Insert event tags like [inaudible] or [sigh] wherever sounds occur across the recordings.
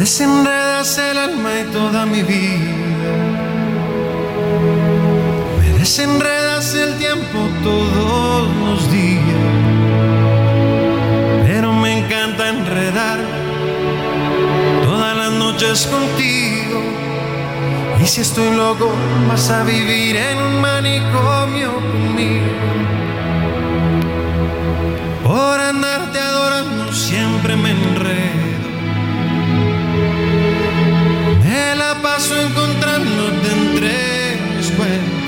Desenredas el alma y toda mi vida. Me desenredas el tiempo todos los días. Pero me encanta enredar todas las noches contigo. Y si estoy loco, vas a vivir en un manicomio conmigo. Por andarte adorando siempre me enredo. Me la paso encontrándote entre mis cuentos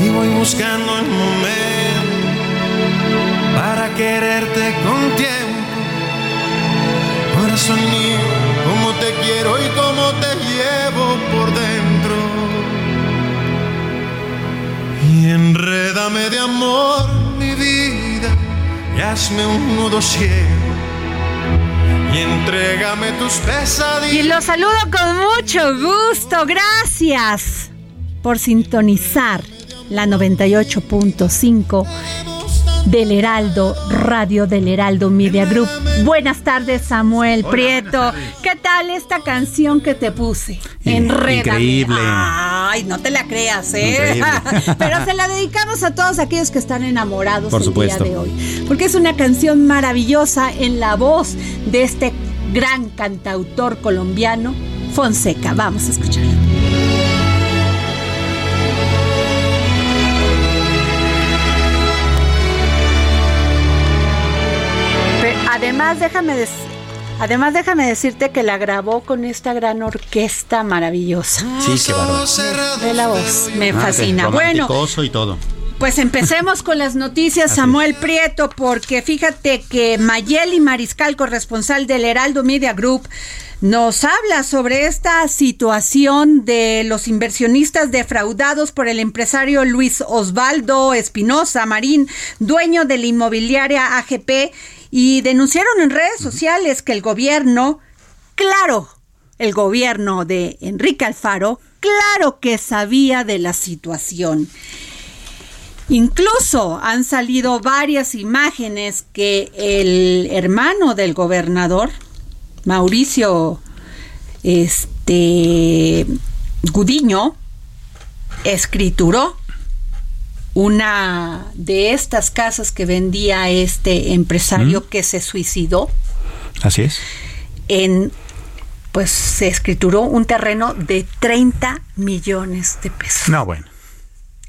y voy buscando el momento para quererte con tiempo. Corazón mío, como te quiero y cómo te llevo por dentro. Y enrédame de amor mi vida y hazme un nudo ciego y entrégame tus pesadillas. Y los saludo con mucho gusto. Gracias por sintonizar la 98.5 del Heraldo Radio del Heraldo Media Group. Buenas tardes, Samuel Prieto. ¿Qué tal esta canción que te puse? Enrédame. Increíble. Ay, no te la creas, ¿eh? [laughs] Pero se la dedicamos a todos aquellos que están enamorados Por el supuesto. día de hoy. Porque es una canción maravillosa en la voz de este gran cantautor colombiano, Fonseca. Vamos a escucharla. Además, déjame Además, déjame decirte que la grabó con esta gran orquesta maravillosa. Sí, qué bárbaro. De la voz, me Ah, fascina. Bueno, romanticoso y todo. pues empecemos con las noticias, Samuel Prieto, porque fíjate que Mayeli Mariscal, corresponsal del Heraldo Media Group, nos habla sobre esta situación de los inversionistas defraudados por el empresario Luis Osvaldo Espinosa Marín, dueño de la inmobiliaria AGP, y denunciaron en redes sociales que el gobierno, claro, el gobierno de Enrique Alfaro, claro que sabía de la situación. Incluso han salido varias imágenes que el hermano del gobernador, Mauricio este, Gudiño, escrituró una de estas casas que vendía este empresario que se suicidó Así es. en pues se escrituró un terreno de 30 millones de pesos. No, bueno.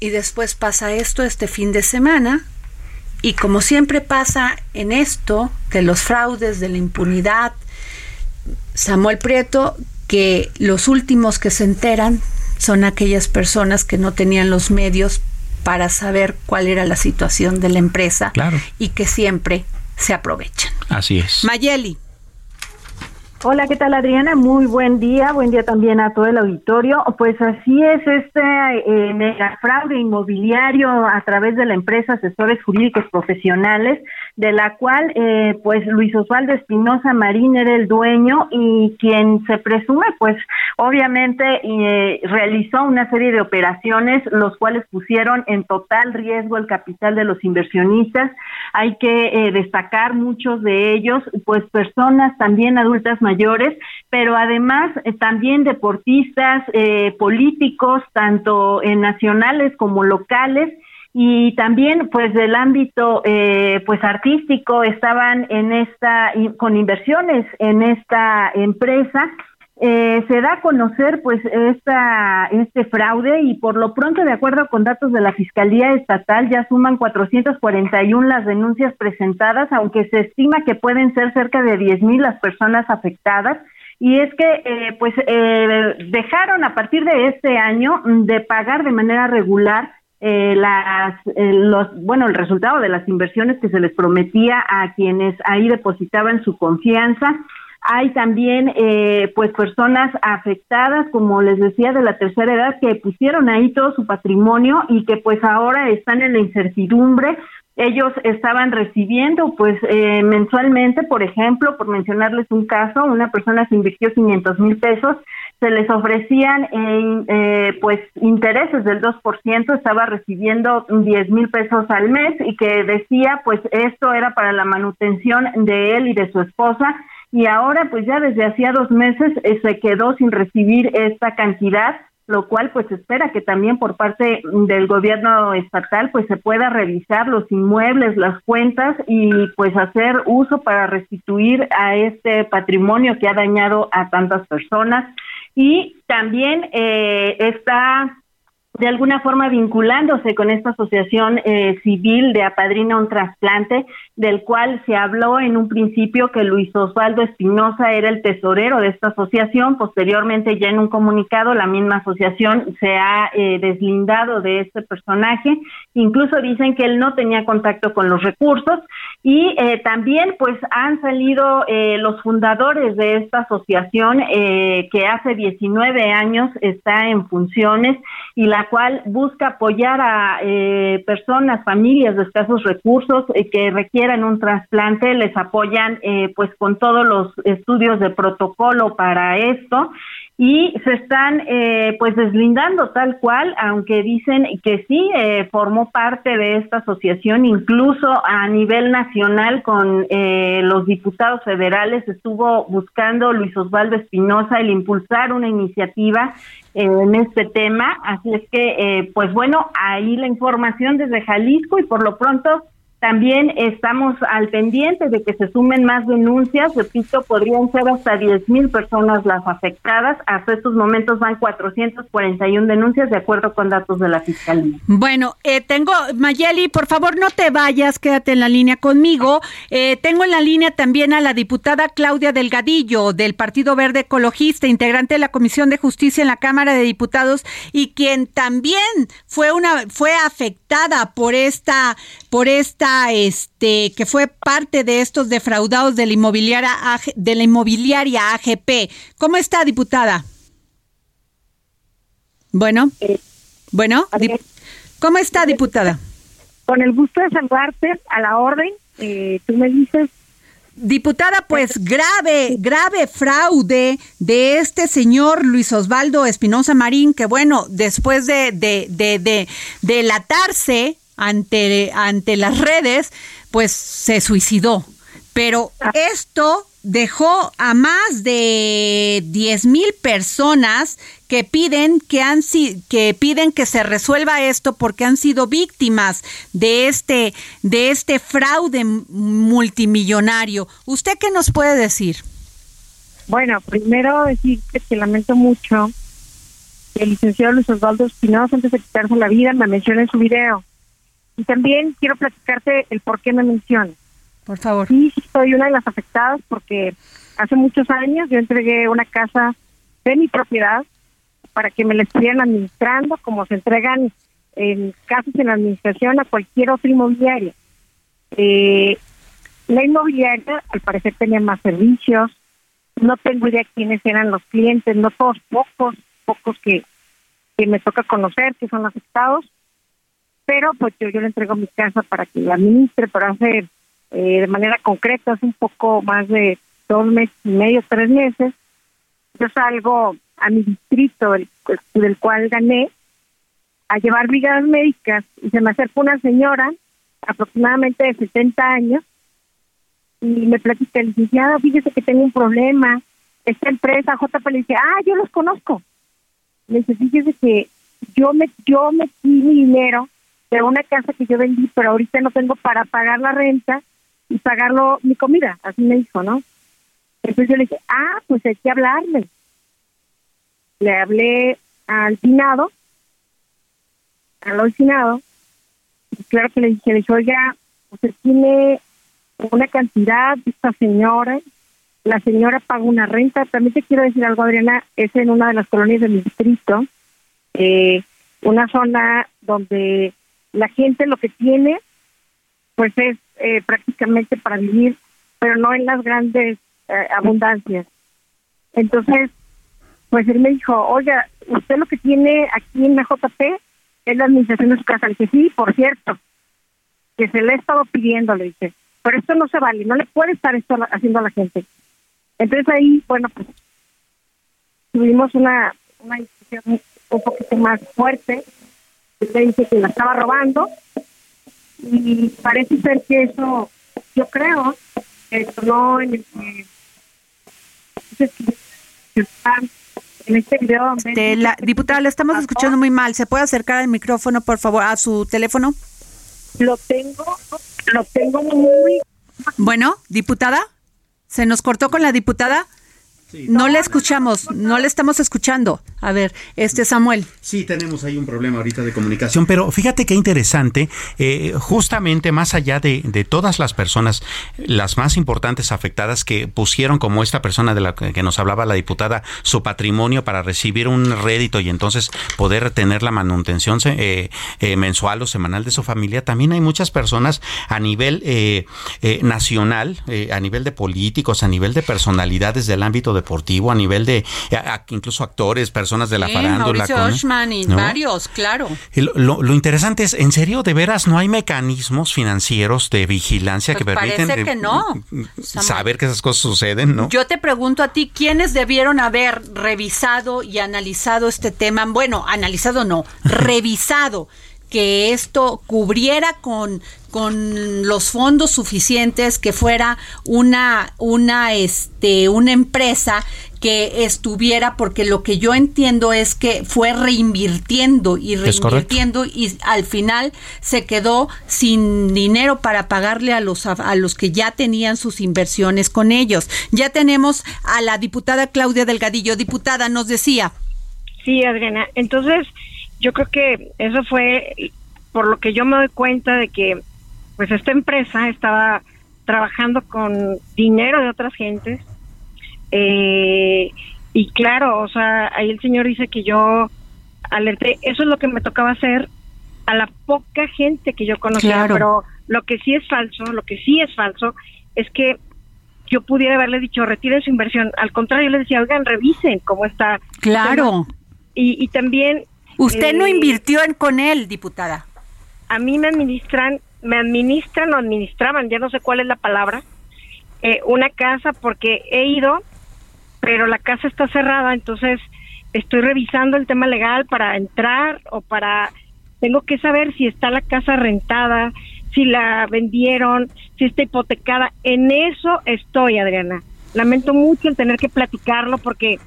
Y después pasa esto este fin de semana. Y como siempre pasa en esto, de los fraudes, de la impunidad, Samuel Prieto, que los últimos que se enteran son aquellas personas que no tenían los medios para saber cuál era la situación de la empresa Claro. y que siempre se aprovechan. Así es. Mayeli. Hola, ¿qué tal Adriana? Muy buen día, buen día también a todo el auditorio. Pues así es este eh, mega fraude inmobiliario a través de la empresa Asesores Jurídicos Profesionales, de la cual eh, pues Luis Osvaldo Espinosa Marín era el dueño y quien se presume pues obviamente eh, realizó una serie de operaciones los cuales pusieron en total riesgo el capital de los inversionistas. Hay que eh, destacar muchos de ellos pues personas también adultas mayores mayores, pero además eh, también deportistas, eh, políticos, tanto eh, nacionales como locales, y también pues del ámbito pues artístico estaban en esta con inversiones en esta empresa eh, se da a conocer pues esta, este fraude y por lo pronto de acuerdo con datos de la Fiscalía Estatal ya suman 441 las denuncias presentadas aunque se estima que pueden ser cerca de 10 mil las personas afectadas. Y es que eh, pues eh, dejaron a partir de este año de pagar de manera regular las los bueno el resultado de las inversiones que se les prometía a quienes ahí depositaban su confianza hay también eh, pues personas afectadas, como les decía, de la tercera edad que pusieron ahí todo su patrimonio y que pues ahora están en la incertidumbre. Ellos estaban recibiendo pues eh, mensualmente, por ejemplo, por mencionarles un caso, una persona se invirtió 500 mil pesos, se les ofrecían eh, pues intereses del 2%, estaba recibiendo 10 mil pesos al mes y que decía pues esto era para la manutención de él y de su esposa y ahora pues ya desde hacía dos meses eh, se quedó sin recibir esta cantidad lo cual pues espera que también por parte del gobierno estatal pues se pueda revisar los inmuebles, las cuentas y pues hacer uso para restituir a este patrimonio que ha dañado a tantas personas. Y también eh, está de alguna forma vinculándose con esta asociación eh, civil de Apadrina un trasplante, del cual se habló en un principio que Luis Osvaldo Espinosa era el tesorero de esta asociación. Posteriormente, ya en un comunicado, la misma asociación se ha eh, deslindado de este personaje. Incluso dicen que él no tenía contacto con los recursos. Y eh, también, pues, han salido los fundadores de esta asociación que hace 19 años está en funciones y la cual busca apoyar a eh, personas, familias de escasos recursos eh, que requieran un trasplante, les apoyan eh, pues con todos los estudios de protocolo para esto y se están eh, pues deslindando tal cual, aunque dicen que sí eh, formó parte de esta asociación, incluso a nivel nacional con eh, los diputados federales. Estuvo buscando Luis Osvaldo Espinosa el impulsar una iniciativa en este tema, así es que pues bueno, ahí la información desde Jalisco y por lo pronto también estamos al pendiente de que se sumen más denuncias. Repito, podrían ser hasta 10 mil personas las afectadas. Hasta estos momentos van 441 denuncias de acuerdo con datos de la Fiscalía. Bueno, eh, tengo, Mayeli, por favor no te vayas, quédate en la línea conmigo. Eh, tengo en la línea también a la diputada Claudia Delgadillo del Partido Verde Ecologista, integrante de la Comisión de Justicia en la Cámara de Diputados y quien también fue una fue afectada por esta por esta este, que fue parte de estos defraudados de la inmobiliaria, de la inmobiliaria AGP. ¿Cómo está, diputada? Bueno, eh, bueno, ¿cómo está, diputada? Con el gusto de saludarte a la orden. Eh, tú me dices Diputada, pues grave, grave fraude de este señor Luis Osvaldo Espinosa Marín, que bueno, después de, de, de, de delatarse ante, ante las redes, pues se suicidó. Pero ah. esto dejó a más de 10 mil personas que piden que han que piden que se resuelva esto porque han sido víctimas de este de este fraude multimillonario. ¿Usted qué nos puede decir? Bueno, primero decir que lamento mucho que el licenciado Luis Osvaldo Espinosa antes de quitarse la vida me menciona en su video y también quiero platicarte el por qué me mencionas. Por favor. Sí, soy una de las afectadas porque hace muchos años yo entregué una casa de mi propiedad para que me la estuvieran administrando como se entregan en casas en administración a cualquier otra inmobiliaria. Eh, la inmobiliaria al parecer tenía más servicios, no tengo idea quiénes eran los clientes, no todos, pocos, pocos que, que me toca conocer, que son afectados, pero pues yo, yo le entrego mi casa para que la administre, pero hace eh, de manera concreta, hace un poco más de dos meses y medio, tres meses, yo salgo a mi distrito, del, del cual gané, a llevar brigadas médicas y se me acerca una señora aproximadamente de 70 años y me platica, licenciada, fíjese que tengo un problema, esta empresa JP le ah, yo los conozco. Le dice, fíjese que yo me, yo metí mi dinero de una casa que yo vendí, pero ahorita no tengo para pagar la renta y pagarlo mi comida, así me dijo, ¿no? Entonces yo le dije, ah, pues hay que hablarle. Le hablé al finado, al finado, y claro que le dije, le dije, oiga, usted tiene una cantidad de esta señora, la señora paga una renta, también te quiero decir algo, Adriana, es en una de las colonias del distrito, eh, una zona donde la gente lo que tiene, pues es eh, prácticamente para vivir, pero no en las grandes eh, abundancias. Entonces, pues él me dijo, oiga, usted lo que tiene aquí en la JP es la administración de su casa. Le dije, sí, por cierto, que se le ha estado pidiendo, le dije, pero esto no se vale, no le puede estar esto haciendo a la gente. Entonces ahí, bueno, pues tuvimos una, una discusión un poquito más fuerte, le dice que la estaba robando, y parece ser que eso, yo creo, esto no en el en este video. la diputada, la estamos escuchando muy mal. ¿Se puede acercar al micrófono, por favor, a su teléfono? Lo tengo, lo tengo muy. Bueno, diputada, ¿se nos cortó con la diputada? No le escuchamos, no le estamos escuchando. A ver, este Samuel. Sí, tenemos ahí un problema ahorita de comunicación, pero fíjate qué interesante, eh, justamente más allá de, de, todas las personas, las más importantes afectadas que pusieron como esta persona de la que nos hablaba la diputada, su patrimonio para recibir un rédito y entonces poder tener la manutención eh, eh, mensual o semanal de su familia, también hay muchas personas a nivel nacional, a nivel de políticos, a nivel de personalidades del ámbito de deportivo, a nivel de incluso actores, personas de la farándula. y varios, claro. Lo, interesante es, en serio, de veras, no hay mecanismos financieros de vigilancia que pues permiten parece que no. saber que esas cosas suceden, ¿no? Yo te pregunto a ti, ¿quiénes debieron haber revisado y analizado este tema? Bueno, analizado no, revisado que esto cubriera con con los fondos suficientes que fuera una una este una empresa que estuviera porque lo que yo entiendo es que fue reinvirtiendo y reinvirtiendo y al final se quedó sin dinero para pagarle a los a los que ya tenían sus inversiones con ellos. Ya tenemos a la diputada Claudia Delgadillo, diputada nos decía. Sí, Adriana. Entonces, yo creo que eso fue por lo que yo me doy cuenta de que pues esta empresa estaba trabajando con dinero de otras gentes eh, y claro, o sea, ahí el señor dice que yo alerté, eso es lo que me tocaba hacer a la poca gente que yo conocía, pero lo que sí es falso, lo que sí es falso es que yo pudiera haberle dicho retiren su inversión, al contrario, yo le decía, oigan, revisen cómo está. Claro. Y, y también... Usted no eh, invirtió en, con él, diputada. A mí me administran me administran o administraban, ya no sé cuál es la palabra, eh, una casa porque he ido, pero la casa está cerrada, entonces estoy revisando el tema legal para entrar o para, tengo que saber si está la casa rentada, si la vendieron, si está hipotecada, en eso estoy, Adriana. Lamento mucho el tener que platicarlo porque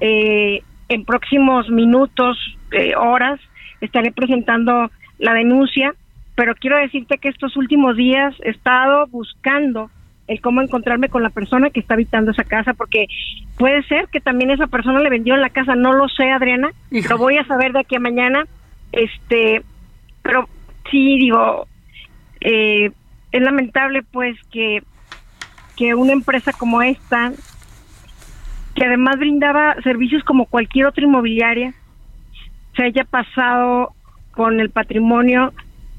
eh, en próximos minutos, eh, horas, estaré presentando la denuncia pero quiero decirte que estos últimos días he estado buscando el cómo encontrarme con la persona que está habitando esa casa, porque puede ser que también esa persona le vendió la casa, no lo sé, Adriana, lo voy a saber de aquí a mañana, este, pero sí digo, eh, es lamentable pues que, que una empresa como esta, que además brindaba servicios como cualquier otra inmobiliaria, se haya pasado con el patrimonio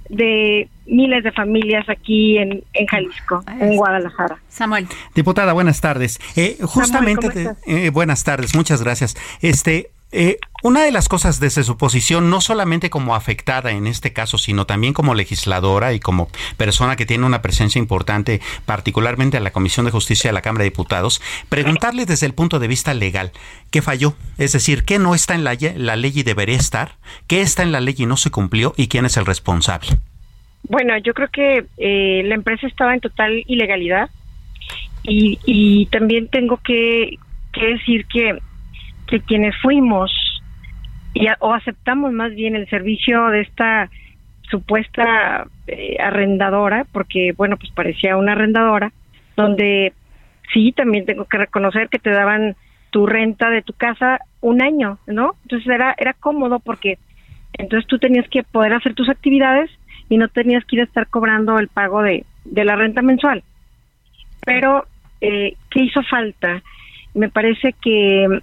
de miles de familias aquí en, en Jalisco, en Guadalajara. Samuel. Diputada, buenas tardes. Eh, justamente, eh, buenas tardes, muchas gracias. Este, eh, una de las cosas desde su posición, no solamente como afectada en este caso, sino también como legisladora y como persona que tiene una presencia importante, particularmente en la Comisión de Justicia de la Cámara de Diputados, preguntarle desde el punto de vista legal, ¿qué falló? Es decir, ¿qué no está en la, la ley y debería estar? ¿Qué está en la ley y no se cumplió? ¿Y quién es el responsable? Bueno, yo creo que eh, la empresa estaba en total ilegalidad y, y también tengo que, que decir que que quienes fuimos y o aceptamos más bien el servicio de esta supuesta eh, arrendadora, porque bueno, pues parecía una arrendadora, donde sí, también tengo que reconocer que te daban tu renta de tu casa un año, ¿no? Entonces era, era cómodo porque entonces tú tenías que poder hacer tus actividades y no tenías que ir a estar cobrando el pago de, de la renta mensual. Pero, eh, ¿qué hizo falta? Me parece que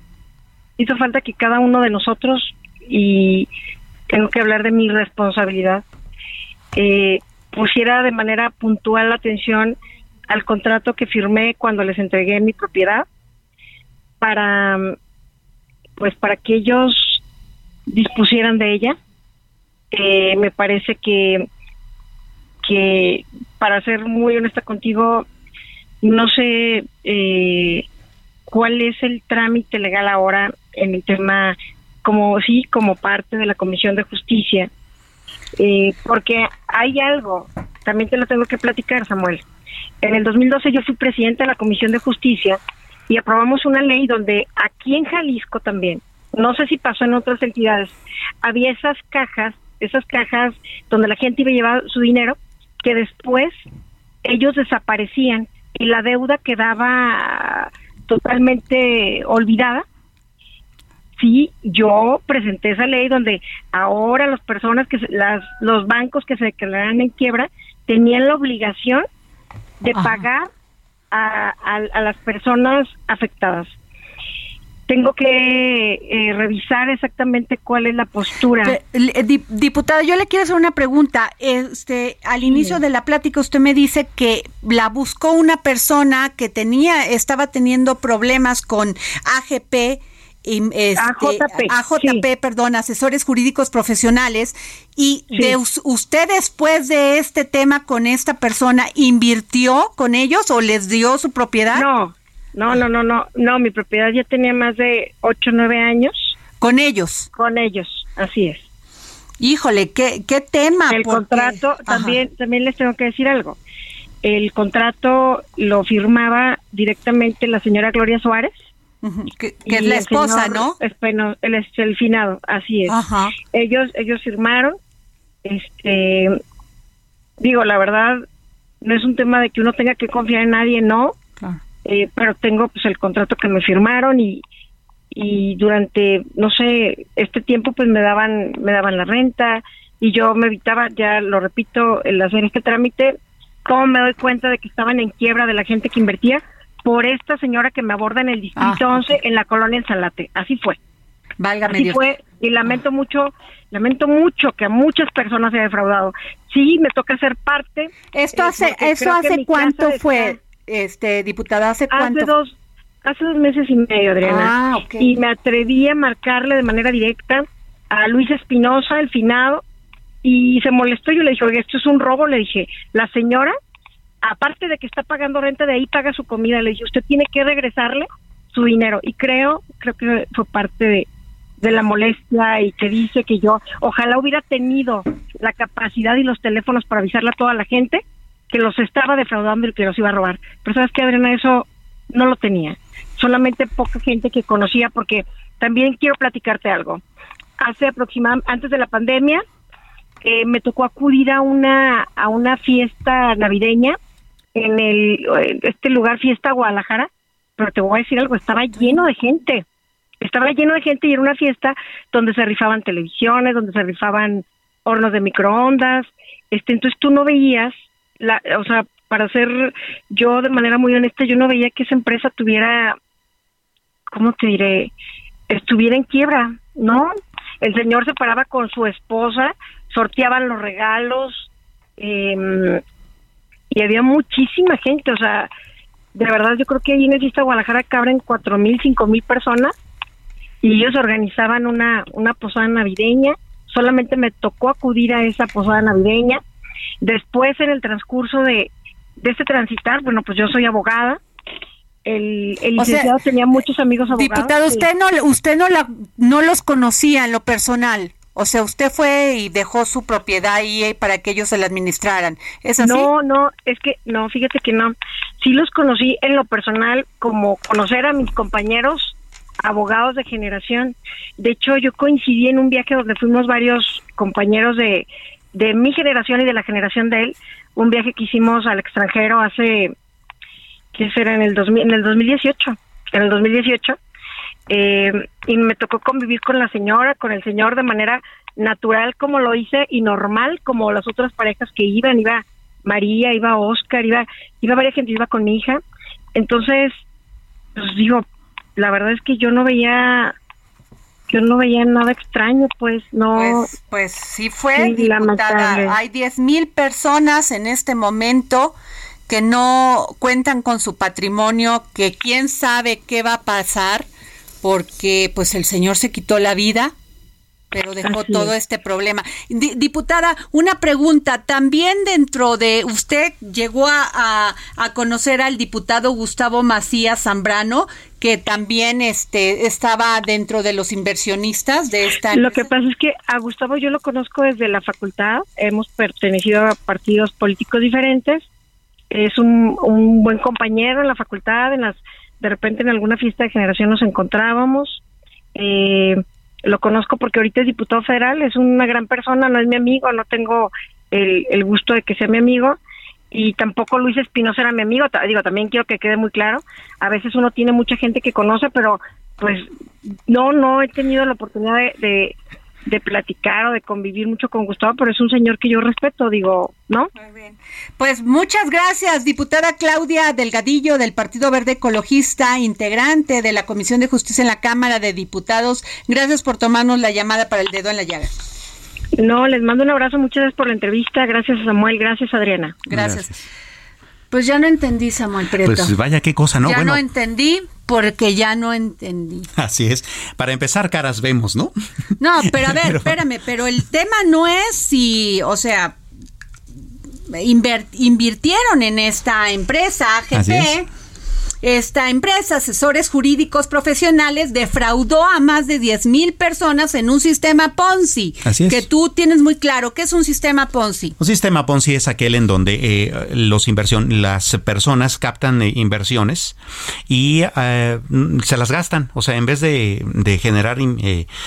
hizo falta que cada uno de nosotros, y tengo que hablar de mi responsabilidad, eh, pusiera de manera puntual la atención al contrato que firmé cuando les entregué mi propiedad para pues para que ellos dispusieran de ella. Eh, me parece que que para ser muy honesta contigo no sé eh, cuál es el trámite legal ahora en el tema, como sí, como parte de la Comisión de Justicia, eh, porque hay algo, también te lo tengo que platicar, Samuel. En el 2012 yo fui presidenta de la Comisión de Justicia y aprobamos una ley donde aquí en Jalisco también, no sé si pasó en otras entidades, había esas cajas, esas cajas donde la gente iba a llevar su dinero, que después ellos desaparecían y la deuda quedaba totalmente olvidada sí, yo presenté esa ley donde ahora las personas que las los bancos que se declararan en quiebra tenían la obligación de pagar a, a, las personas afectadas. Tengo que eh, revisar exactamente cuál es la postura. Eh, diputada, yo le quiero hacer una pregunta. Este, al inicio de la plática usted me dice que la buscó una persona que tenía, estaba teniendo problemas con AGP este, AJP, perdón, asesores jurídicos profesionales. Y de usted después de este tema con esta persona, ¿invirtió con ellos o les dio su propiedad? No, no, no, no, no, no, mi propiedad ya tenía más de 8 o 9 años. ¿Con ellos? Con ellos, así es. Híjole, qué, qué tema. El contrato, también, también les tengo que decir algo. El contrato lo firmaba directamente la señora Gloria Suárez que, es la esposa, ¿no? bueno, es el finado, así es. Ellos, ellos firmaron, este, digo, la verdad, no es un tema de que uno tenga que confiar en nadie, no, eh, pero tengo pues el contrato que me firmaron y, y durante, no sé, este tiempo pues me daban, me daban la renta y yo me evitaba, ya lo repito, el hacer este trámite, ¿cómo me doy cuenta de que estaban en quiebra de la gente que invertía? por esta señora que me aborda en el distrito 11 ah, en la colonia El Salate. Así fue. Válgame Así fue y lamento mucho, lamento mucho que a muchas personas se haya defraudado. Sí, me toca ser parte. Esto eh, hace, eso hace cuánto fue, este diputada, hace cuánto. Hace dos, hace dos meses y medio, Adriana. Ah, Y me atreví a marcarle de manera directa a Luis Espinosa, el finado, y se molestó. Yo le dije, oye, esto es un robo. Le dije, la señora aparte de que está pagando renta de ahí, paga su comida. Le dije, usted tiene que regresarle su dinero. Y creo, creo que fue parte de, de la molestia y que dice que yo ojalá hubiera tenido la capacidad y los teléfonos para avisarle a toda la gente que los estaba defraudando y que los iba a robar. Pero sabes que Adriana, eso no lo tenía. Solamente poca gente que conocía porque también quiero platicarte algo. Hace aproximadamente, antes de la pandemia, eh, me tocó acudir a una, a una fiesta navideña en el este lugar Fiesta Guadalajara, pero te voy a decir algo, estaba lleno de gente. Estaba lleno de gente y era una fiesta donde se rifaban televisiones, donde se rifaban hornos de microondas. Este, entonces tú no veías la o sea, para ser yo de manera muy honesta, yo no veía que esa empresa tuviera ¿cómo te diré? estuviera en quiebra, ¿no? El señor se paraba con su esposa, sorteaban los regalos, em, y había muchísima gente, o sea, de verdad yo creo que ahí en el Guadalajara cabren cuatro mil, cinco mil personas y ellos organizaban una, una posada navideña, solamente me tocó acudir a esa posada navideña, después en el transcurso de, de este transitar, bueno, pues yo soy abogada, el, el licenciado tenía muchos amigos abogados. Diputado, usted no, usted no, la, no los conocía en lo personal. O sea, usted fue y dejó su propiedad ahí para que ellos se la administraran. ¿Es así? No, no, es que no, fíjate que no. Sí los conocí en lo personal como conocer a mis compañeros abogados de generación. De hecho, yo coincidí en un viaje donde fuimos varios compañeros de, de mi generación y de la generación de él, un viaje que hicimos al extranjero hace, ¿qué será? En el, 2000, en el 2018. En el 2018 eh, y me tocó convivir con la señora, con el señor de manera natural como lo hice y normal como las otras parejas que iban, iba María, iba Oscar, iba, iba varias gente, iba con mi hija. Entonces, pues digo, la verdad es que yo no veía yo no veía nada extraño, pues no. Pues, pues sí fue, diputada. Hay diez mil personas en este momento que no cuentan con su patrimonio, que quién sabe qué va a pasar porque pues el señor se quitó la vida, pero dejó todo este problema. diputada, una pregunta, también dentro de usted llegó a, a, conocer al diputado Gustavo Macías Zambrano, que también este estaba dentro de los inversionistas de esta Lo que pasa es que a Gustavo yo lo conozco desde la facultad, hemos pertenecido a partidos políticos diferentes, es un, un buen compañero en la facultad, en las de repente en alguna fiesta de generación nos encontrábamos. Eh, lo conozco porque ahorita es diputado federal, es una gran persona, no es mi amigo, no tengo el, el gusto de que sea mi amigo y tampoco Luis Espinosa era mi amigo, digo, también quiero que quede muy claro, a veces uno tiene mucha gente que conoce, pero pues no, no he tenido la oportunidad de, de platicar o de convivir mucho con Gustavo, pero es un señor que yo respeto, digo, ¿no? Muy bien. Pues muchas gracias, diputada Claudia Delgadillo del Partido Verde Ecologista, integrante de la Comisión de Justicia en la Cámara de Diputados. Gracias por tomarnos la llamada para el dedo en la llaga. No, les mando un abrazo, muchas gracias por la entrevista, gracias Samuel, gracias Adriana. Gracias. Pues ya no entendí, Samuel Prieto. Pues vaya qué cosa, ¿no? Ya no entendí porque ya no entendí. [laughs] Así es. Para empezar, caras vemos, ¿no? No, pero a [laughs] ver, espérame, pero el tema no es si, o sea, invirtieron en esta empresa AGP esta empresa, Asesores Jurídicos Profesionales, defraudó a más de 10 mil personas en un sistema Ponzi. Así es. Que tú tienes muy claro. ¿Qué es un sistema Ponzi? Un sistema Ponzi es aquel en donde eh, los inversión, las personas captan eh, inversiones y eh, se las gastan. O sea, en vez de, generar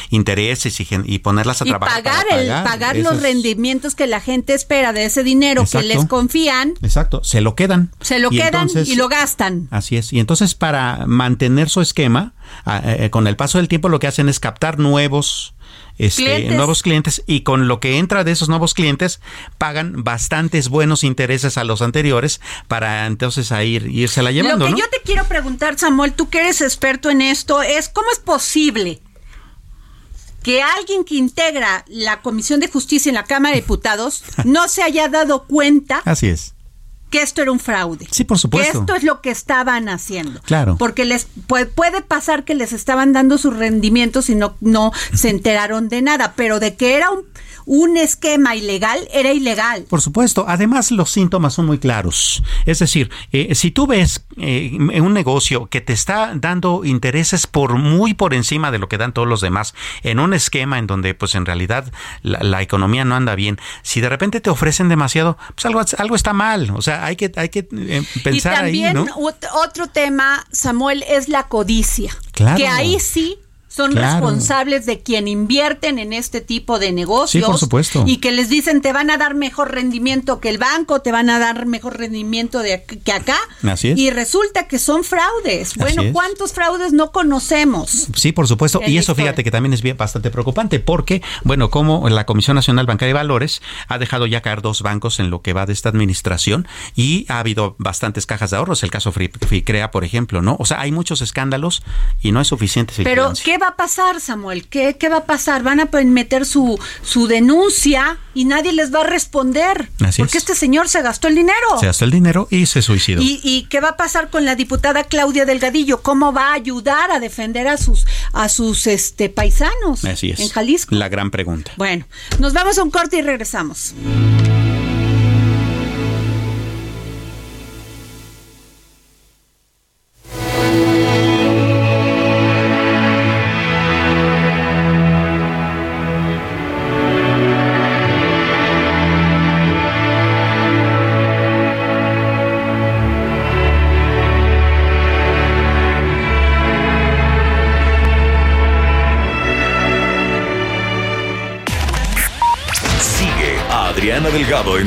intereses y, ponerlas a trabajar. Pagar, el, pagar los rendimientos que la gente espera de ese dinero que les confían. Exacto, se lo quedan. Se lo quedan y lo gastan. Así es. Y entonces para mantener su esquema, eh, eh, con el paso del tiempo lo que hacen es captar nuevos este, clientes. nuevos clientes y con lo que entra de esos nuevos clientes pagan bastantes buenos intereses a los anteriores para entonces a ir irse la llevando. Lo que yo te quiero preguntar, Samuel, tú que eres experto en esto, es cómo es posible que alguien que integra la Comisión de Justicia en la Cámara de Diputados no se haya dado cuenta. Así es que esto era un fraude. Sí, por supuesto. Que esto es lo que estaban haciendo. Claro. Porque les puede, puede, pasar que les estaban dando sus rendimientos y no, no se enteraron de nada, pero de que era un un esquema ilegal era ilegal. Por supuesto. Además, los síntomas son muy claros. Es decir, eh, si tú ves eh, un negocio que te está dando intereses por muy por encima de lo que dan todos los demás, en un esquema en donde, pues en realidad la, economía no anda bien, si de repente te ofrecen demasiado, pues algo, algo está mal. O sea, hay que, hay que eh, pensar. Y también otro tema, Samuel, es la codicia. Claro. Que ahí sí son responsables de quien invierten en este tipo de negocios. por supuesto. Y que les dicen te van a dar mejor rendimiento que el banco, te van a dar mejor rendimiento de que acá. Así es. Y resulta que son fraudes. bueno, ¿cuántos fraudes no conocemos? Sí, por supuesto. Y eso fíjate que también es bien, bastante preocupante porque, bueno, como la Comisión Nacional Bancaria y Valores ha dejado ya caer dos bancos en lo que va de esta administración y ha habido bastantes cajas de ahorros. El caso FICREA, por ejemplo, ¿no? O sea, hay muchos escándalos y no hay suficiente Pero, ¿qué va a pasar, Samuel? ¿Qué, ¿Qué, va a pasar? Van a meter su, su denuncia y nadie les va a responder. porque este señor se gastó el dinero. Se gastó el dinero y se suicidó. ¿Y, ¿Y, qué va a pasar con la diputada Claudia Delgadillo? ¿Cómo va a ayudar a defender a sus, a sus este, paisanos Así es. en Jalisco? La gran pregunta. Bueno, nos vamos a un corte y regresamos.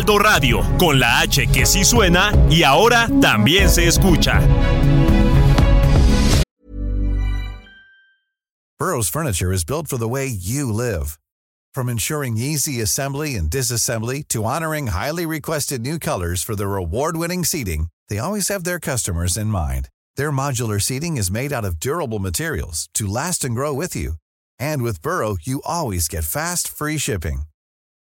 Heraldo Radio, con la H que sí suena y ahora también se escucha. Burroughs Furniture is built for the way you live. From ensuring easy assembly and disassembly to honoring highly requested new colors for their award-winning seating, they always have their customers in mind. Their modular seating is made out of durable materials to last and grow with you. And with Burrow, you always get fast, free shipping.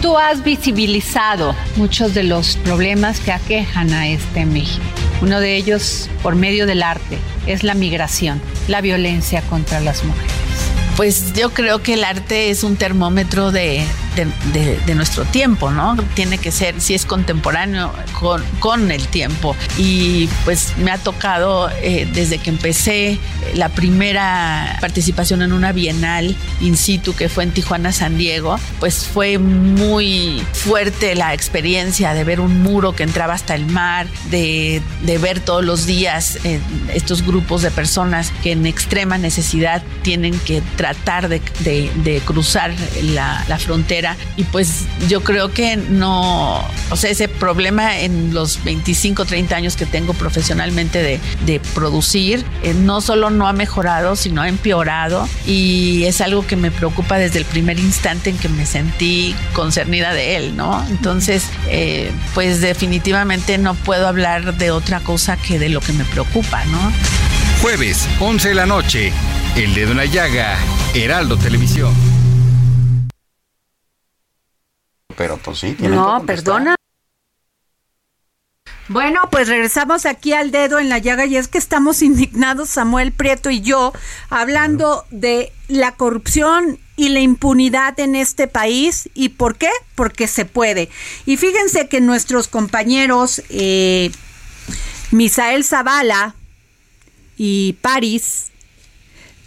Tú has visibilizado muchos de los problemas que aquejan a este México. Uno de ellos, por medio del arte, es la migración, la violencia contra las mujeres. Pues yo creo que el arte es un termómetro de, nuestro tiempo, ¿no? Tiene que ser, si es contemporáneo, con, el tiempo. Y pues me ha tocado eh, desde que empecé la primera participación en una bienal in situ que fue en Tijuana, San Diego, pues fue muy fuerte la experiencia de ver un muro que entraba hasta el mar, de, ver todos los días eh, estos grupos de personas que en extrema necesidad tienen que tratar de, cruzar la frontera y pues yo creo que no, o sea, ese problema en los 25, 30 años que tengo profesionalmente de, de producir, eh, no solo no ha mejorado, sino ha empeorado y es algo que me preocupa desde el primer instante en que me sentí concernida de él, ¿no? Entonces, eh, pues definitivamente no puedo hablar de otra cosa que de lo que me preocupa, ¿no? Jueves, 11 de la noche, El Dedo en la Llaga, Heraldo Televisión pero pues sí. No, perdona. Bueno, pues regresamos aquí al dedo en la llaga y es que estamos indignados, Samuel Prieto y yo, hablando de la corrupción y la impunidad en este país. ¿Y por qué? Porque se puede. Y fíjense que nuestros compañeros eh, Misael Zavala y París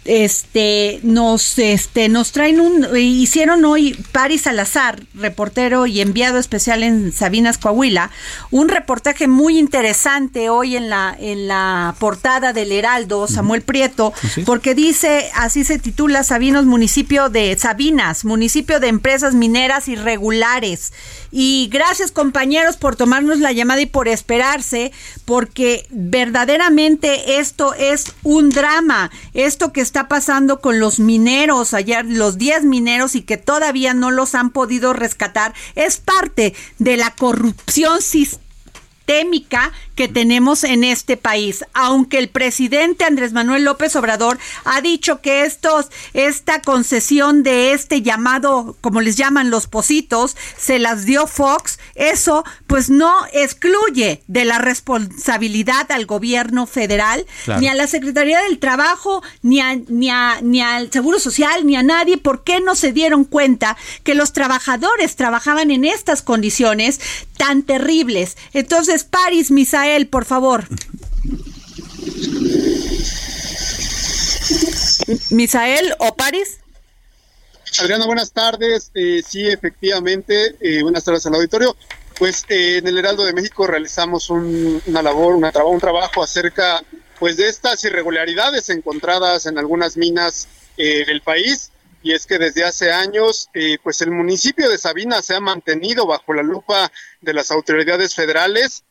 este nos este nos traen un hicieron hoy Paris Salazar, reportero y enviado especial en Sabinas Coahuila, un reportaje muy interesante hoy en la en la portada del Heraldo Samuel Prieto, porque dice, así se titula Sabinos municipio de Sabinas, municipio de empresas mineras irregulares. Y gracias compañeros por tomarnos la llamada y por esperarse, porque verdaderamente esto es un drama, esto que está pasando con los mineros, ayer los 10 mineros y que todavía no los han podido rescatar, es parte de la corrupción sistémica que tenemos en este país. Aunque el presidente Andrés Manuel López Obrador ha dicho que estos, esta concesión de este llamado, como les llaman los positos, se las dio Fox, eso pues no excluye de la responsabilidad al gobierno federal, ni a la Secretaría del Trabajo, ni, a, ni, a, ni al Seguro Social, ni a nadie. ¿Por qué no se dieron cuenta que los trabajadores trabajaban en estas condiciones tan terribles? Entonces, Paris, Misael, por favor. Misael o Paris. Adriana, buenas tardes. Eh, sí, efectivamente, eh, buenas tardes al auditorio. Pues eh, en el Heraldo de México realizamos una labor, una un trabajo acerca pues de estas irregularidades encontradas en algunas minas del país. Y es que desde hace años, pues el municipio de Sabina se ha mantenido bajo la lupa de las autoridades federales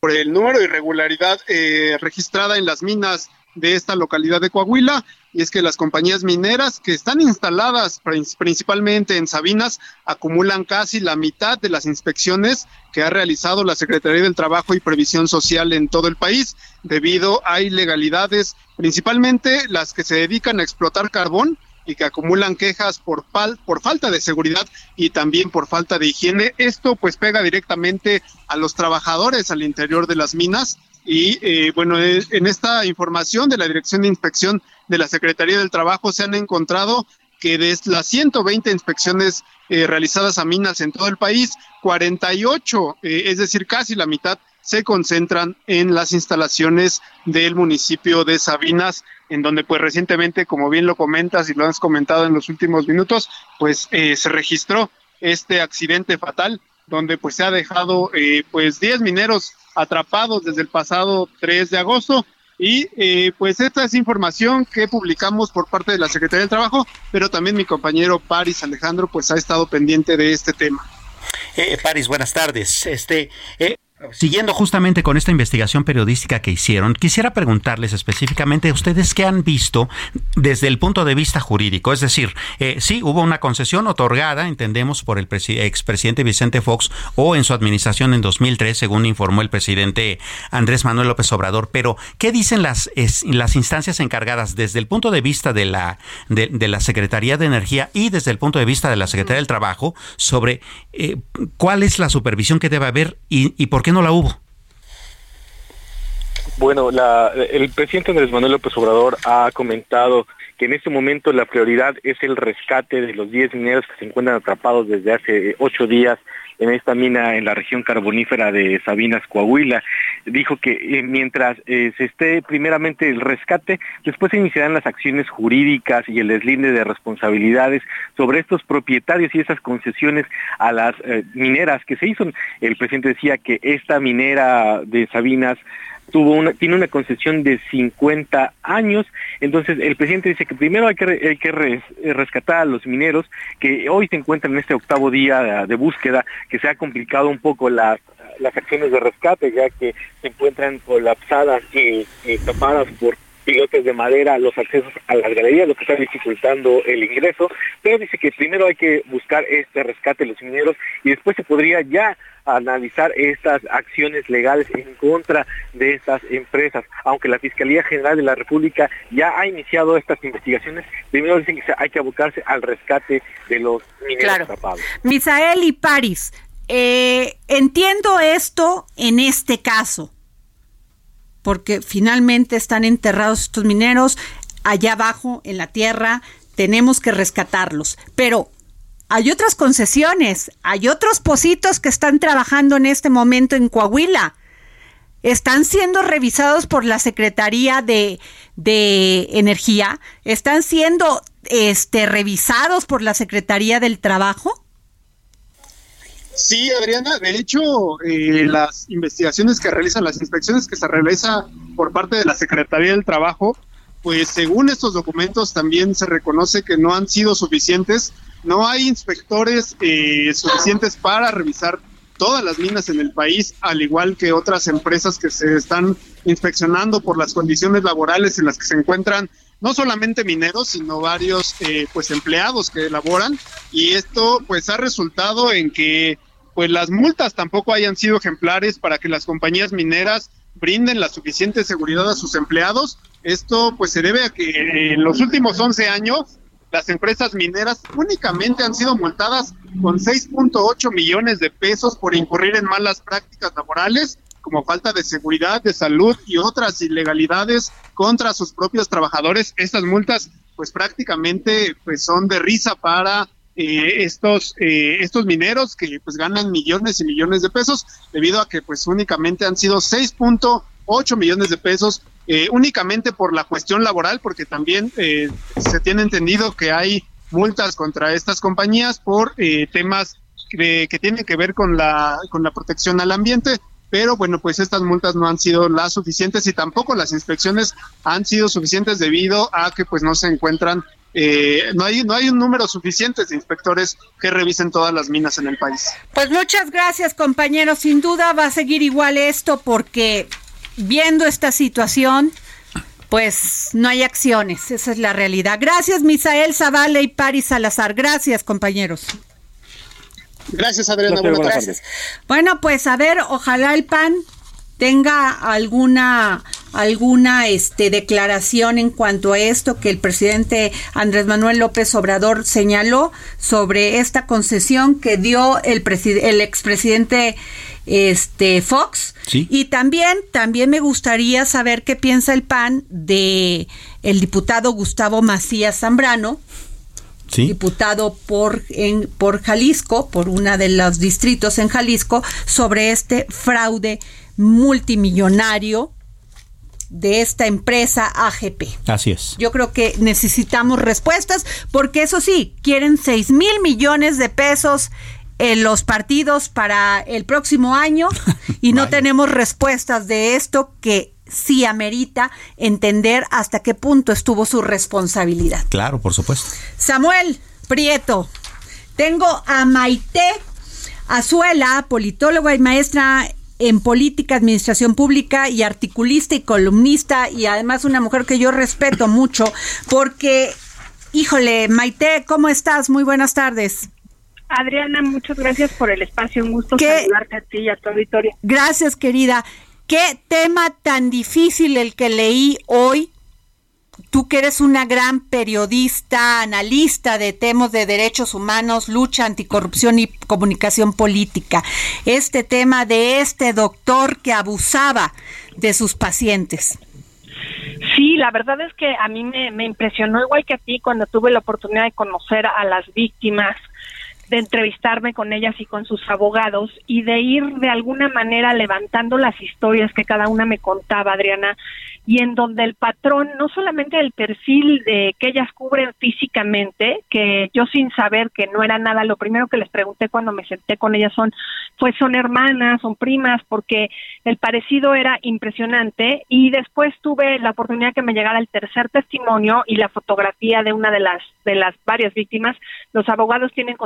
por el número de irregularidad eh, registrada en las minas de esta localidad de Coahuila, y es que las compañías mineras que están instaladas principalmente en Sabinas acumulan casi la mitad de las inspecciones que ha realizado la Secretaría del Trabajo y Previsión Social en todo el país, debido a ilegalidades, principalmente las que se dedican a explotar carbón y que acumulan quejas por, por falta de seguridad y también por falta de higiene. Esto pues pega directamente a los trabajadores al interior de las minas y eh, bueno, eh, en esta información de la Dirección de Inspección de la Secretaría del Trabajo se han encontrado que de las 120 inspecciones eh, realizadas a minas en todo el país, 48, es decir, casi la mitad, se concentran en las instalaciones del municipio de Sabinas en donde pues recientemente, como bien lo comentas y lo has comentado en los últimos minutos, pues eh, se registró este accidente fatal donde pues se ha dejado eh, pues 10 mineros atrapados desde el pasado 3 de agosto y eh, pues esta es información que publicamos por parte de la Secretaría del Trabajo, pero también mi compañero Paris Alejandro pues ha estado pendiente de este tema. Paris, buenas tardes. Este, Siguiendo justamente con esta investigación periodística que hicieron, quisiera preguntarles específicamente ustedes qué han visto desde el punto de vista jurídico. Es decir, eh, sí hubo una concesión otorgada, entendemos, por el expresidente Vicente Fox o en su administración en 2003, según informó el presidente Andrés Manuel López Obrador. Pero, ¿qué dicen las, las instancias encargadas desde el punto de vista de la, de, la Secretaría de Energía y desde el punto de vista de la Secretaría del Trabajo sobre eh, cuál es la supervisión que debe haber y por qué no la hubo? Bueno, el presidente Andrés Manuel López Obrador ha comentado que en este momento la prioridad es el rescate de los 10 mineros que se encuentran atrapados desde hace ocho días en esta mina en la región carbonífera de Sabinas, Coahuila. Dijo que eh, mientras eh, se esté primeramente el rescate, después se iniciarán las acciones jurídicas y el deslinde de responsabilidades sobre estos propietarios y esas concesiones a las eh, mineras que se hizo. El presidente decía que esta minera de Sabinas tuvo una, tiene una concesión de 50 años. Entonces, el presidente dice que primero hay que, rescatar a los mineros que hoy se encuentran en este octavo día de, búsqueda, que se ha complicado un poco las, las acciones de rescate, ya que se encuentran colapsadas y, y tapadas por pilotes de madera los accesos a las galerías, lo que está dificultando el ingreso, pero dice que primero hay que buscar este rescate de los mineros y después se podría ya analizar estas acciones legales en contra de estas empresas. Aunque la Fiscalía General de la República ya ha iniciado estas investigaciones, primero dicen que hay que abocarse al rescate de los mineros atrapados. Misael y París, eh, entiendo esto en este caso, porque finalmente están enterrados estos mineros allá abajo en la tierra, tenemos que rescatarlos, pero hay otras concesiones, hay otros positos que están trabajando en este momento en Coahuila. están siendo revisados por la Secretaría de, de Energía, están siendo este, revisados por la Secretaría del Trabajo. Sí, Adriana, de hecho, eh, las investigaciones que realizan, las inspecciones que se realizan por parte de la Secretaría del Trabajo, pues según estos documentos también se reconoce que no han sido suficientes, no hay inspectores eh, suficientes para revisar todas las minas en el país, al igual que otras empresas que se están inspeccionando por las condiciones laborales en las que se encuentran no solamente mineros, sino varios eh, pues empleados que elaboran y esto pues ha resultado en que pues las multas tampoco hayan sido ejemplares para que las compañías mineras brinden la suficiente seguridad a sus empleados. Esto pues se debe a que en los últimos 11 años las empresas mineras únicamente han sido multadas con 6.8 millones de pesos por incurrir en malas prácticas laborales como falta de seguridad, de salud y otras ilegalidades contra sus propios trabajadores. Estas multas pues prácticamente pues son de risa para eh, estos eh, estos mineros que pues ganan millones y millones de pesos debido a que pues únicamente han sido 6.8 millones de pesos eh, únicamente por la cuestión laboral porque también se tiene entendido que hay multas contra estas compañías por temas que, que tienen que ver con la con la protección al ambiente pero bueno, pues estas multas no han sido las suficientes y tampoco las inspecciones han sido suficientes debido a que pues no se encuentran eh, no hay no hay un número suficiente de inspectores que revisen todas las minas en el país. Pues muchas gracias, compañeros. Sin duda va a seguir igual esto porque viendo esta situación pues no hay acciones, esa es la realidad. Gracias, Misael Zavala y Paris Salazar. Gracias, compañeros. Gracias, Adriana. buenas, tardes. Bueno, pues a ver, ojalá el PAN tenga alguna alguna este declaración en cuanto a esto que el presidente Andrés Manuel López Obrador señaló sobre esta concesión que dio el el expresidente este Fox y también también me gustaría saber qué piensa el PAN de el diputado Gustavo Macías Zambrano diputado por, en, por Jalisco, por una de los distritos en Jalisco, sobre este fraude multimillonario de esta empresa AGP. Así es. Yo creo que necesitamos respuestas porque eso sí, quieren 6 mil millones de pesos en los partidos para el próximo año [laughs] y no tenemos respuestas de esto que sí amerita entender hasta qué punto estuvo su responsabilidad. Claro, por supuesto. Samuel Prieto, tengo a Maite Azuela, politóloga y maestra en política, administración pública y articulista y columnista y además una mujer que yo respeto mucho porque, híjole, Maite, ¿cómo estás? Muy buenas tardes. Adriana, muchas gracias por el espacio. Un gusto saludarte a ti y a tu auditorio. Gracias, querida. Qué tema tan difícil el que leí hoy. Tú que eres una gran periodista, analista de temas de derechos humanos, lucha anticorrupción y comunicación política. Este tema de este doctor que abusaba de sus pacientes. Sí, la verdad es que a mí me, me impresionó igual que a ti cuando tuve la oportunidad de conocer a las víctimas de entrevistarme con ellas y con sus abogados y de ir de alguna manera levantando las historias que cada una me contaba, Adriana, y en donde el patrón, no solamente el perfil de que ellas cubren físicamente, que yo sin saber que no era nada, lo primero que les pregunté cuando me senté con ellas son, pues son hermanas, son primas, porque el parecido era impresionante y después tuve la oportunidad que me llegara el tercer testimonio y la fotografía de una de las de las varias víctimas. Los abogados tienen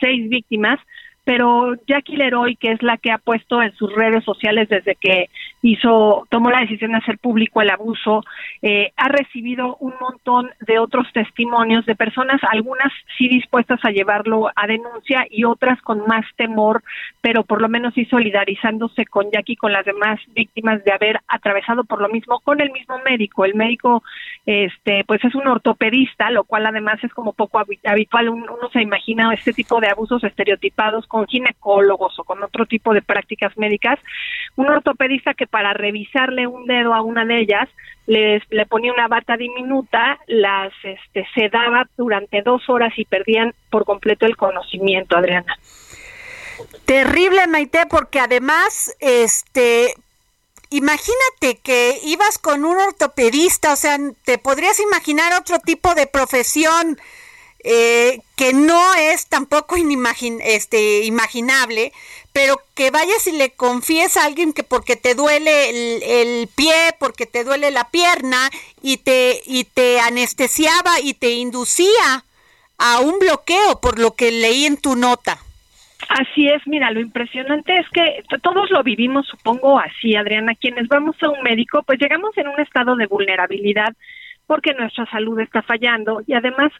seis víctimas, pero Jackie Leroy, que es la que ha puesto en sus redes sociales desde que hizo, tomó la decisión de hacer público el abuso, eh, ha recibido un montón de otros testimonios de personas, algunas sí dispuestas a llevarlo a denuncia y otras con más temor, pero por lo menos sí solidarizándose con Jackie, con las demás víctimas de haber atravesado por lo mismo con el mismo médico. El médico, este, pues es un ortopedista, lo cual además es como poco habitual. Uno se imagina este tipo de abusos estereotipados con ginecólogos o con otro tipo de prácticas médicas. Un ortopedista que para revisarle un dedo a una de ellas, les, le ponía una bata diminuta, las este, sedaba durante dos horas y perdían por completo el conocimiento, Adriana. Terrible, Maite, porque además, este, imagínate que ibas con un ortopedista, o sea, te podrías imaginar otro tipo de profesión eh, que no es tampoco este, imaginable, pero que vayas y le confíes a alguien que porque te duele el, el, pie, porque te duele la pierna y te, y te anestesiaba y te inducía a un bloqueo, por lo que leí en tu nota. Así es, mira, lo impresionante es que todos lo vivimos, supongo así, Adriana, quienes vamos a un médico, pues llegamos en un estado de vulnerabilidad porque nuestra salud está fallando y además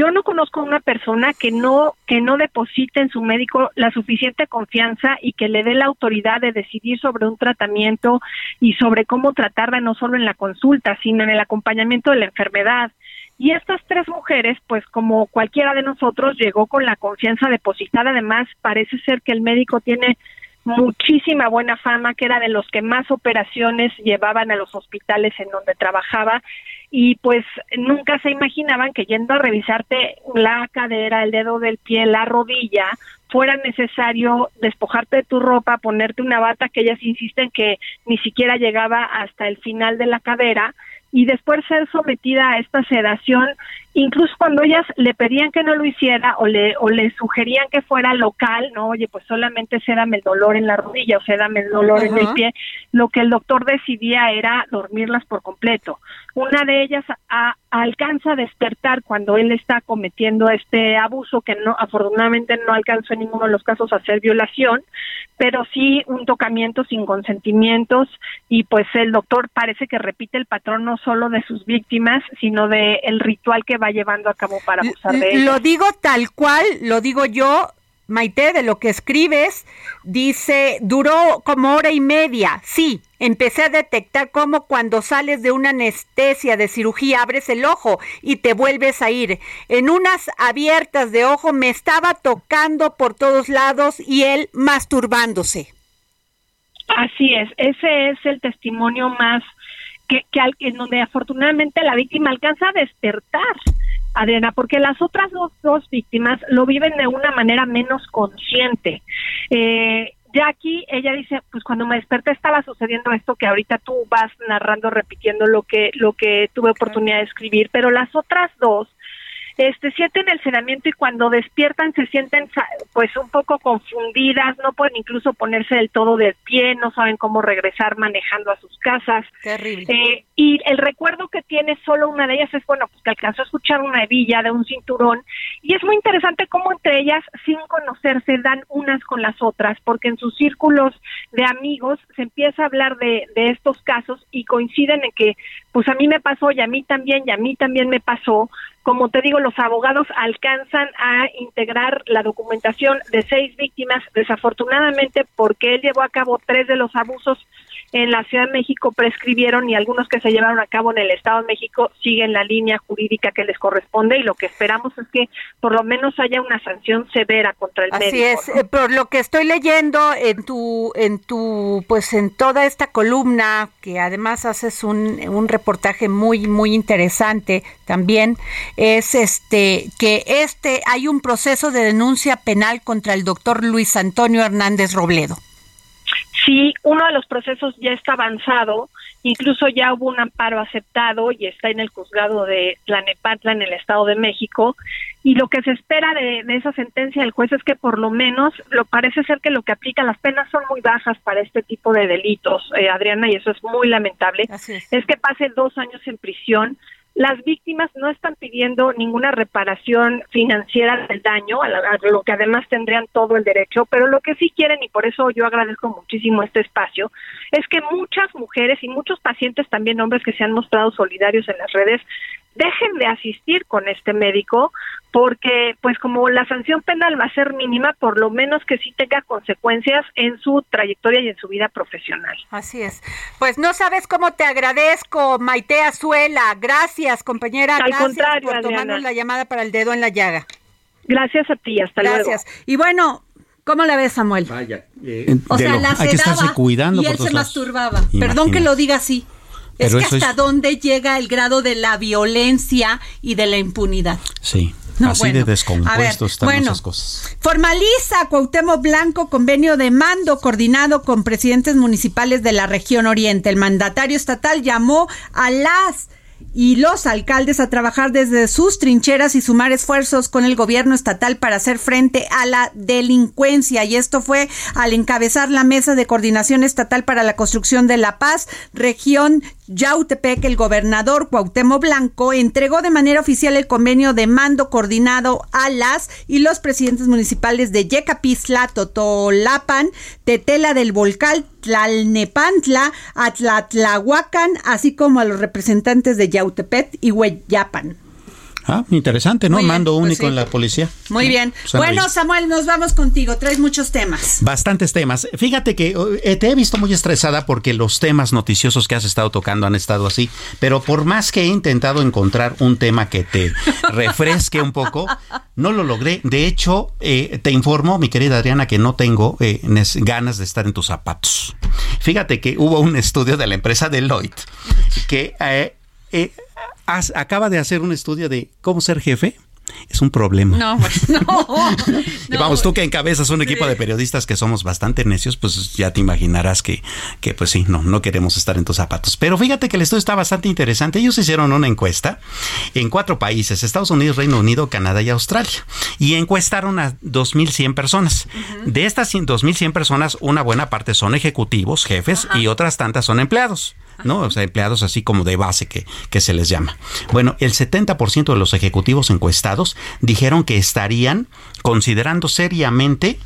yo no conozco a una persona que no que no deposite en su médico la suficiente confianza y que le dé la autoridad de decidir sobre un tratamiento y sobre cómo tratarla no solo en la consulta, sino en el acompañamiento de la enfermedad. Y estas tres mujeres, pues como cualquiera de nosotros, llegó con la confianza depositada. Además, parece ser que el médico tiene muchísima buena fama, que era de los que más operaciones llevaban a los hospitales en donde trabajaba y pues nunca se imaginaban que yendo a revisarte la cadera, el dedo del pie, la rodilla, fuera necesario despojarte de tu ropa, ponerte una bata que ellas insisten que ni siquiera llegaba hasta el final de la cadera y después ser sometida a esta sedación, incluso cuando ellas le pedían que no lo hiciera o le, o le sugerían que fuera local, no, oye, pues solamente sédame el dolor en la rodilla o sédame el dolor en el pie, lo que el doctor decidía era dormirlas por completo. Una de ellas alcanza a despertar cuando él está cometiendo este abuso que no afortunadamente no alcanzó en ninguno de los casos a hacer violación, pero sí un tocamiento sin consentimientos y pues el doctor parece que repite el patrón no solo de sus víctimas, sino de el ritual que va llevando a cabo para abusar de ellas. Lo digo tal cual, lo digo yo, Maite, de lo que escribes, dice, duró como hora y media. Sí, empecé a detectar cómo cuando sales de una anestesia de cirugía abres el ojo y te vuelves a ir. En unas abiertas de ojo me estaba tocando por todos lados y él masturbándose. Así es, ese es el testimonio más que, que en donde afortunadamente la víctima alcanza a despertar Adriana, porque las otras dos, dos víctimas lo viven de una manera menos consciente. Eh, Jackie, ella dice, pues cuando me desperté estaba sucediendo esto que ahorita tú vas narrando, repitiendo lo que lo que tuve oportunidad de escribir, pero las otras dos este sienten el sedamiento y cuando despiertan se sienten pues un poco confundidas, no pueden incluso ponerse del todo de pie, no saben cómo regresar manejando a sus casas. Terrible. Eh, y el recuerdo que tiene solo una de ellas es bueno, pues que alcanzó a escuchar una hebilla de un cinturón y es muy interesante cómo entre ellas sin conocerse dan unas con las otras, porque en sus círculos de amigos se empieza a hablar de, de estos casos y coinciden en que pues a mí me pasó y a mí también y a mí también me pasó. Como te digo, los abogados alcanzan a integrar la documentación de seis víctimas, desafortunadamente porque él llevó a cabo tres de los abusos en la Ciudad de México prescribieron y algunos que se llevaron a cabo en el Estado de México siguen la línea jurídica que les corresponde y lo que esperamos es que por lo menos haya una sanción severa contra el Así es, eh, por lo que estoy leyendo en tu en tu pues en toda esta columna que además haces un, un reportaje muy muy interesante también es este que este hay un proceso de denuncia penal contra el doctor Luis Antonio Hernández Robledo. Sí, uno de los procesos ya está avanzado, incluso ya hubo un amparo aceptado y está en el juzgado de Tlanepantla en el Estado de México. Y lo que se espera de, esa sentencia del juez es que por lo menos, lo parece ser que lo que aplica las penas son muy bajas para este tipo de delitos, eh, Adriana, y eso es muy lamentable. es que pase dos años en prisión las víctimas no están pidiendo ninguna reparación financiera del daño, a, lo que además tendrían todo el derecho, pero lo que sí quieren, y por eso yo agradezco muchísimo este espacio, es que muchas mujeres y muchos pacientes, también hombres que se han mostrado solidarios en las redes, dejen de asistir con este médico porque pues como la sanción penal va a ser mínima, por lo menos que sí tenga consecuencias en su trayectoria y en su vida profesional. Así es. Pues no sabes cómo te agradezco, Maite Azuela. Gracias, compañera. Al contrario, por tomarnos la llamada para el dedo en la llaga. Gracias a ti, hasta luego. Gracias. Y bueno, ¿Cómo la ves, Samuel? Vaya. Eh, o sea, la hay que estarse cuidando y él se masturbaba. Perdón que lo diga así es que hasta dónde llega el grado de la violencia y de la impunidad. Sí. Así de descompuestos están muchas cosas. Formaliza Cuauhtémoc Blanco convenio de mando coordinado con presidentes municipales de la región oriente. El mandatario estatal llamó a las y los alcaldes a trabajar desde sus trincheras y sumar esfuerzos con el gobierno estatal para hacer frente a la delincuencia. Y esto fue al encabezar la mesa de coordinación estatal para la construcción de la paz, región Yautepec, el gobernador Cuauhtémoc Blanco entregó de manera oficial el convenio de mando coordinado a las y los presidentes municipales de Yecapistla, Totolapan, Tetela del Volcal, Tlalnepantla, Atlatlahuacan, así como a los representantes de Yautepec y Hueyapan. Ah, interesante, ¿no? Mando pues único en la policía. Muy bien. bueno, Samuel, nos vamos contigo. Traes muchos temas. Bastantes temas. Fíjate que eh, te he visto muy estresada porque los temas noticiosos que has estado tocando han estado así. Pero por más que he intentado encontrar un tema que te [laughs] refresque un poco, no lo logré. De hecho, eh, te informo, mi querida Adriana, que no tengo eh, ganas de estar en tus zapatos. Fíjate que hubo un estudio de la empresa Deloitte que acaba de hacer un estudio de cómo ser jefe es un problema. No, pues, [laughs] no. vamos, tú que encabezas un equipo de periodistas que somos bastante necios, pues ya te imaginarás que, que pues sí, no, no queremos estar en tus zapatos. Pero fíjate que el estudio está bastante interesante. Ellos hicieron una encuesta en cuatro países, Estados Unidos, Reino Unido, Canadá y Australia. Y encuestaron a 2.100 personas. De estas 2.100 personas, una buena parte son ejecutivos, jefes, y otras tantas son empleados. ¿No? O sea, empleados así como de base que, que se les llama. Bueno, el 70% de los ejecutivos encuestados dijeron que estarían considerando seriamente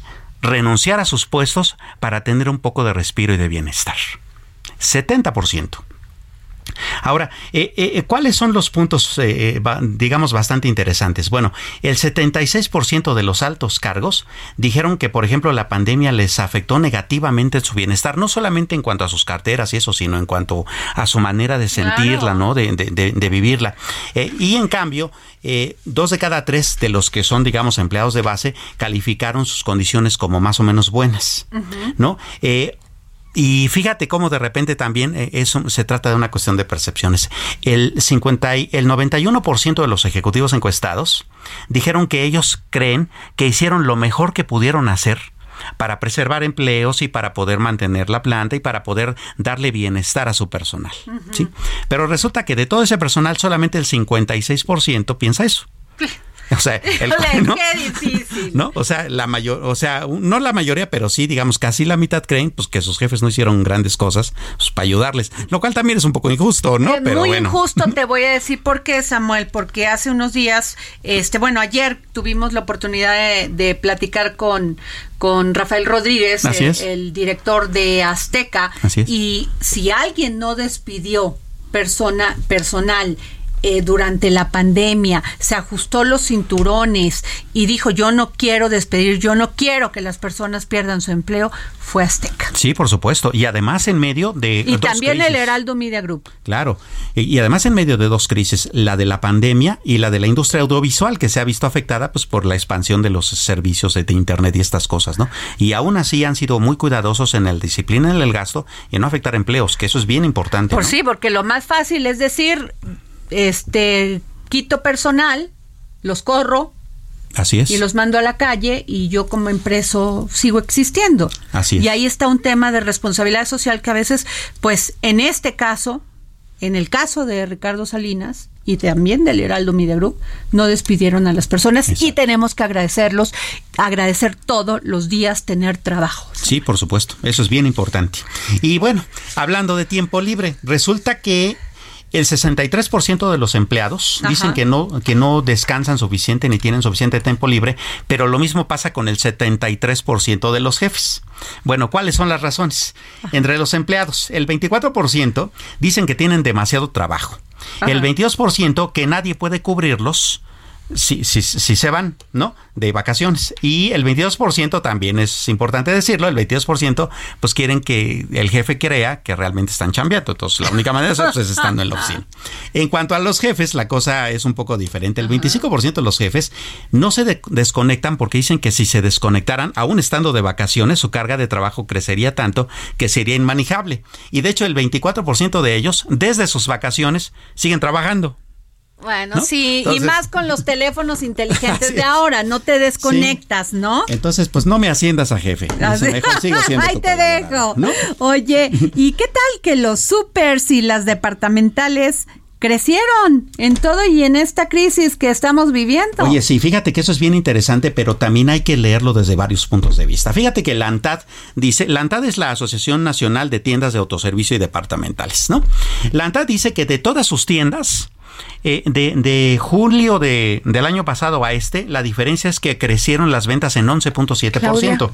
renunciar a sus puestos para tener un poco de respiro y de bienestar. 70%. Ahora, eh, eh, ¿cuáles son los puntos, eh, digamos, bastante interesantes? Bueno, el 76% de los altos cargos dijeron que, por ejemplo, la pandemia les afectó negativamente su bienestar, no solamente en cuanto a sus carteras y eso, sino en cuanto a su manera de sentirla, ¿no? De, vivirla. y en cambio, dos de cada tres de los que son, digamos, empleados de base calificaron sus condiciones como más o menos buenas, ¿no? Y fíjate cómo de repente también eh, eso se trata de una cuestión de percepciones. El 50 y, el 91% de los ejecutivos encuestados dijeron que ellos creen que hicieron lo mejor que pudieron hacer para preservar empleos y para poder mantener la planta y para poder darle bienestar a su personal. ¿sí? Pero resulta que de todo ese personal solamente el 56% piensa eso. [laughs] O sea, el, [laughs] ¿no? ¿no? O sea, la mayor, o sea, no la mayoría, pero sí, digamos, casi la mitad creen pues que sus jefes no hicieron grandes cosas pues, para ayudarles, lo cual también es un poco injusto, ¿no? Es pero muy injusto, [laughs] te voy a decir por qué, Samuel, porque hace unos días, este, bueno, ayer tuvimos la oportunidad de, platicar con con Rafael Rodríguez, el, director de Azteca, y si alguien no despidió persona personal eh, durante la pandemia, se ajustó los cinturones y dijo yo no quiero despedir, yo no quiero que las personas pierdan su empleo, fue Azteca. Sí, por supuesto. Y además en medio de... Y también el Heraldo Media Group. Claro. Y, además en medio de dos crisis, la de la pandemia y la de la industria audiovisual, que se ha visto afectada pues por la expansión de los servicios de, Internet y estas cosas, ¿no? Y aún así han sido muy cuidadosos en la disciplina en el gasto y en no afectar empleos, que eso es bien importante. Por sí, porque lo más fácil es decir, este, quito personal, los corro. Así es. Y los mando a la calle y yo como empreso sigo existiendo. Así Y ahí está un tema de responsabilidad social que a veces, pues en este caso, en el caso de Ricardo Salinas y también del Heraldo Media Group, no despidieron a las personas y tenemos que agradecerlos, agradecer todos los días tener trabajo. Sí, por supuesto, eso es bien importante. Y bueno, hablando de tiempo libre, resulta que el 63% de los empleados dicen que no, que no descansan suficiente ni tienen suficiente tiempo libre, pero lo mismo pasa con el 73% de los jefes. Bueno, ¿cuáles son las razones? Entre los empleados, el 24% dicen que tienen demasiado trabajo. El 22% que nadie puede cubrirlos si, si, si, se van, ¿no? De vacaciones. Y el 22% también es importante decirlo, el 22% pues quieren que el jefe crea que realmente están chambeando. Entonces la única manera de eso pues, es estando en la oficina. En cuanto a los jefes, la cosa es un poco diferente. El 25% de los jefes no se desconectan porque dicen que si se desconectaran, aún estando de vacaciones, su carga de trabajo crecería tanto que sería inmanejable. Y de hecho el 24% de ellos, desde sus vacaciones, siguen trabajando. Bueno, sí, y más con los teléfonos inteligentes [laughs] de ahora, no te desconectas, ¿no? Entonces, pues no me asciendas a jefe. Mejor sigo [laughs] siendo Ahí te dejo. Oye, ¿y qué tal que los supers y las departamentales crecieron en todo y en esta crisis que estamos viviendo. Oye, sí, fíjate que eso es bien interesante, pero también hay que leerlo desde varios puntos de vista. Fíjate que la ANTAD dice, la ANTAD es la Asociación Nacional de Tiendas de Autoservicio y Departamentales, ¿no? La ANTAD dice que de todas sus tiendas, eh, de, julio de, del año pasado a este, la diferencia es que crecieron las ventas en 11.7%.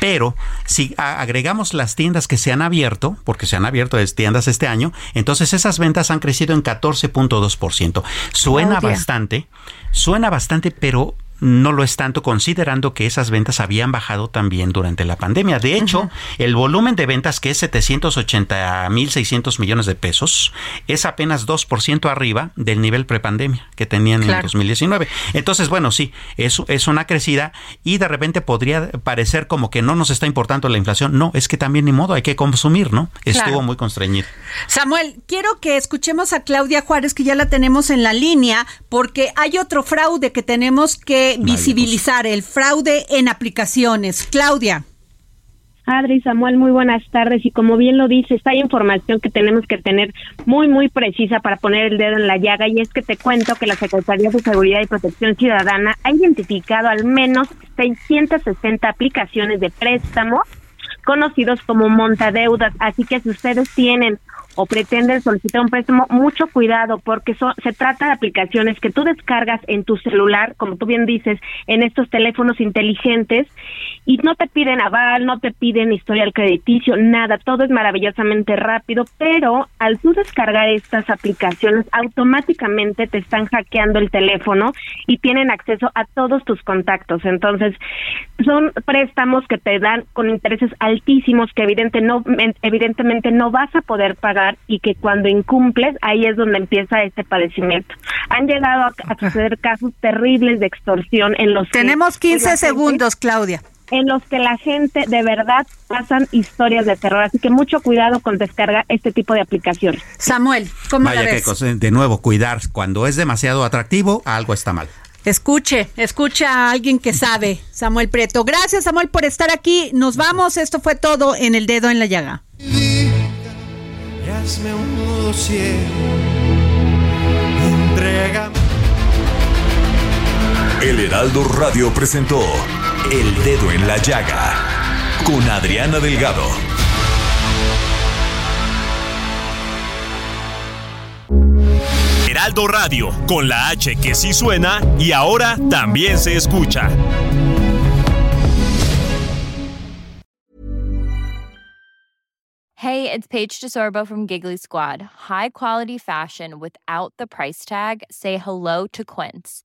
Pero si agregamos las tiendas que se han abierto, porque se han abierto tiendas este año, entonces esas ventas han crecido en 14.2%. Suena bastante, suena bastante, pero no lo es tanto considerando que esas ventas habían bajado también durante la pandemia. De hecho, el volumen de ventas que es 780 mil 600 millones de pesos es apenas 2% arriba del nivel prepandemia que tenían en el 2019. Entonces, bueno, sí, es, es una crecida y de repente podría parecer como que no nos está importando la inflación. No, es que también ni modo hay que consumir, ¿no? Estuvo muy constreñido. Samuel, quiero que escuchemos a Claudia Juárez, que ya la tenemos en la línea, porque hay otro fraude que tenemos que visibilizar el fraude en aplicaciones. Claudia. Adri Samuel, muy buenas tardes. Y como bien lo dices, hay información que tenemos que tener muy, muy precisa para poner el dedo en la llaga. Y es que te cuento que la Secretaría de Seguridad y Protección Ciudadana ha identificado al menos 660 aplicaciones de préstamo conocidos como montadeudas. Así que si ustedes tienen o pretenden solicitar un préstamo, mucho cuidado porque se trata de aplicaciones que tú descargas en tu celular, como tú bien dices, en estos teléfonos inteligentes y no te piden aval, no te piden historial crediticio, nada, todo es maravillosamente rápido, pero al tú descargar estas aplicaciones automáticamente te están hackeando el teléfono y tienen acceso a todos tus contactos. Entonces, son préstamos que te dan con intereses altísimos que evidente no, evidentemente no vas a poder pagar y que cuando incumples, ahí es donde empieza este padecimiento. Han llegado a, suceder casos terribles de extorsión en los Tenemos 15 segundos, Claudia en los que la gente de verdad pasan historias de terror. Así que mucho cuidado con descargar este tipo de aplicaciones. Samuel, ¿cómo Vaya la ves? Que, de nuevo, cuidar. Cuando es demasiado atractivo, algo está mal. Escuche, escucha a alguien que sabe, Samuel Preto. Gracias, Samuel, por estar aquí. Nos vamos. Esto fue todo en El Dedo en la Llaga hazme un nudo ciego. Entrega. El Heraldo Radio presentó El Dedo en la Llaga con Adriana Delgado. Heraldo Radio, con la H que sí suena y ahora también se escucha. Hey, it's Paige DeSorbo from Giggly Squad. High quality fashion without the price tag. Say hello to Quince.